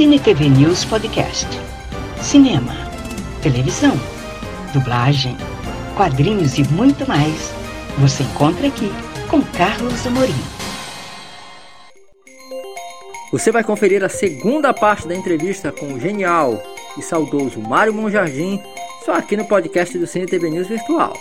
Cine TV News Podcast. Cinema, televisão, dublagem, quadrinhos e muito mais. Você encontra aqui com Carlos Amorim. Você vai conferir a segunda parte da entrevista com o genial e saudoso Mário Monjardim, só aqui no podcast do Cine TV News Virtual.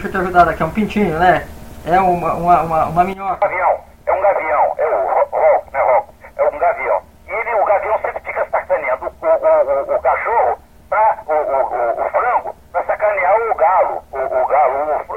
deixa eu te ajudar aqui é um pintinho, né? É uma, uma, uma, uma minhoca. Gavião, é um gavião, é o Hulk, né, Hulk? É um gavião. E ele, o gavião sempre fica sacaneando o, o, o, o cachorro, pra, o, o, o, frango, pra sacanear o galo, o, o galo, o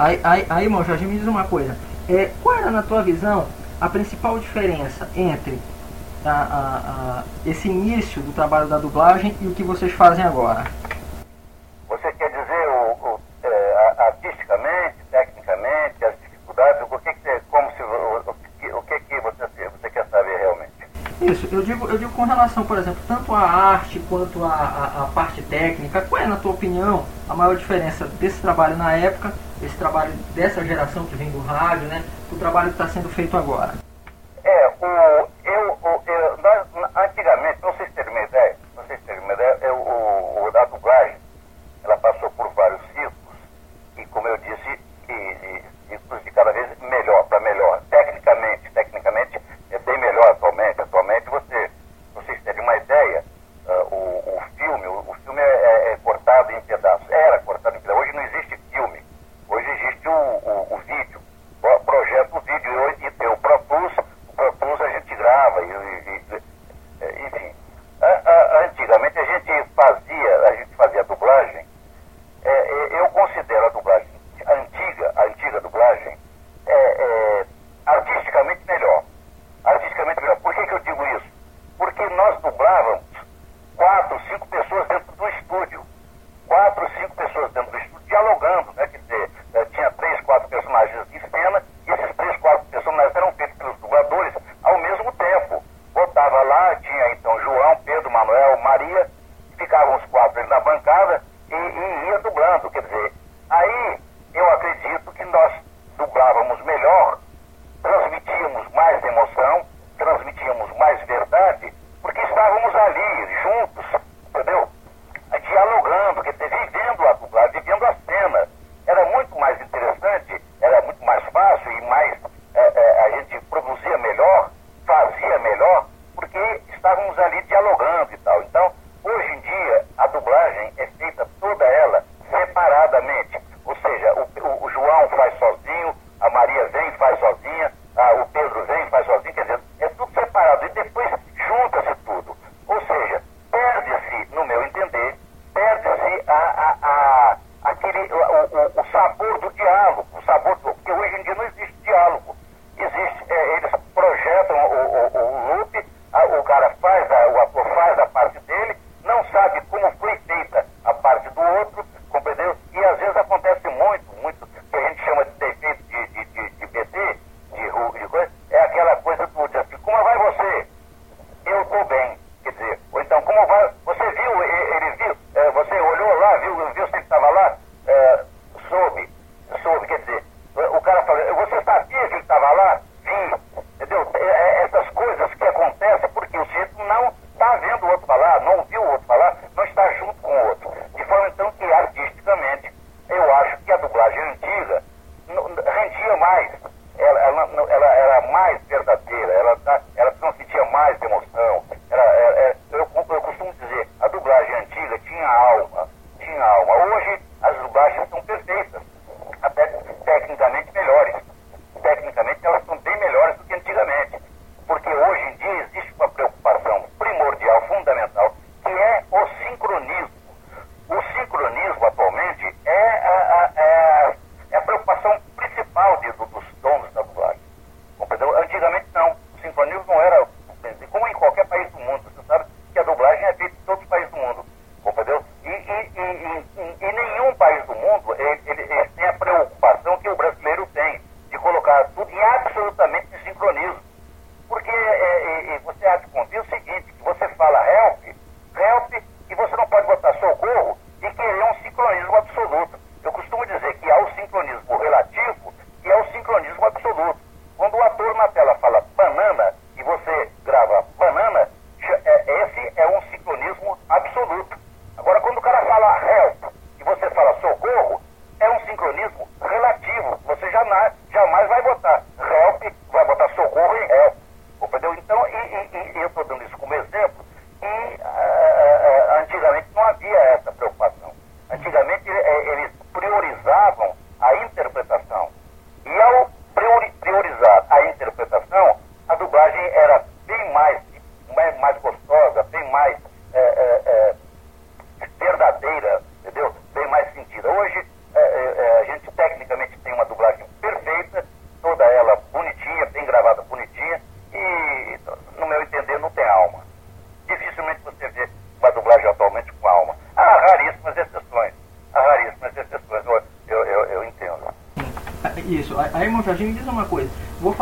Aí, aí, aí me diz uma coisa. É, qual era, na tua visão, a principal diferença entre a, a, a, esse início do trabalho da dublagem e o que vocês fazem agora? Você quer dizer o, o é, artisticamente, tecnicamente, as dificuldades, o que, que é, como se, o, o, o que, que você, você, quer saber realmente? Isso, eu digo, eu digo com relação, por exemplo, tanto à arte quanto à parte técnica, qual é, na tua opinião, a maior diferença desse trabalho na época esse trabalho dessa geração que vem do rádio, né, o trabalho que está sendo feito agora? É, o, eu, o, eu nós, antigamente, não sei se terem uma ideia, não sei se terem uma ideia, eu, o, a dublagem, ela passou por vários ciclos, e como eu disse, Windows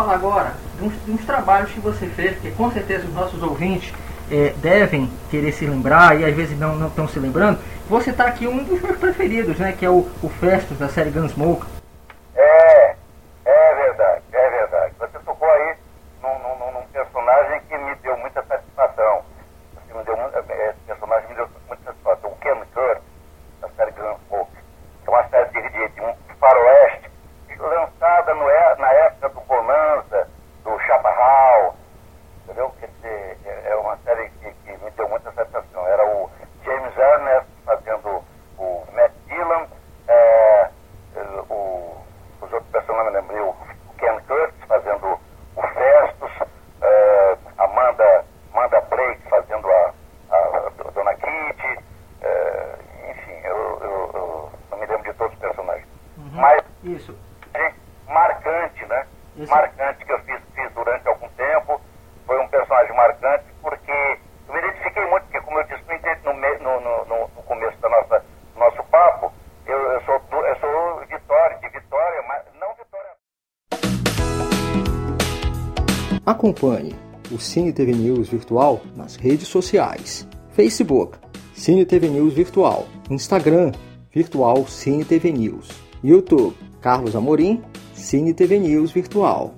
falar agora de uns, de uns, trabalhos que você fez, que com certeza os nossos ouvintes é, devem querer se lembrar e às vezes não estão se lembrando. Você está aqui um dos meus preferidos, né? Que é o, o Festus da série Gunsmoke eu fiz, fiz durante algum tempo, foi um personagem marcante, porque eu me identifiquei muito, porque como eu disse no, no, no, no começo da nossa, do nosso papo, eu, eu, sou, eu sou Vitória, de Vitória, mas não Vitória. Acompanhe o Cine TV News Virtual nas redes sociais. Facebook, Cine TV News Virtual. Instagram, Virtual Cine TV News. YouTube, Carlos Amorim, Cine TV News Virtual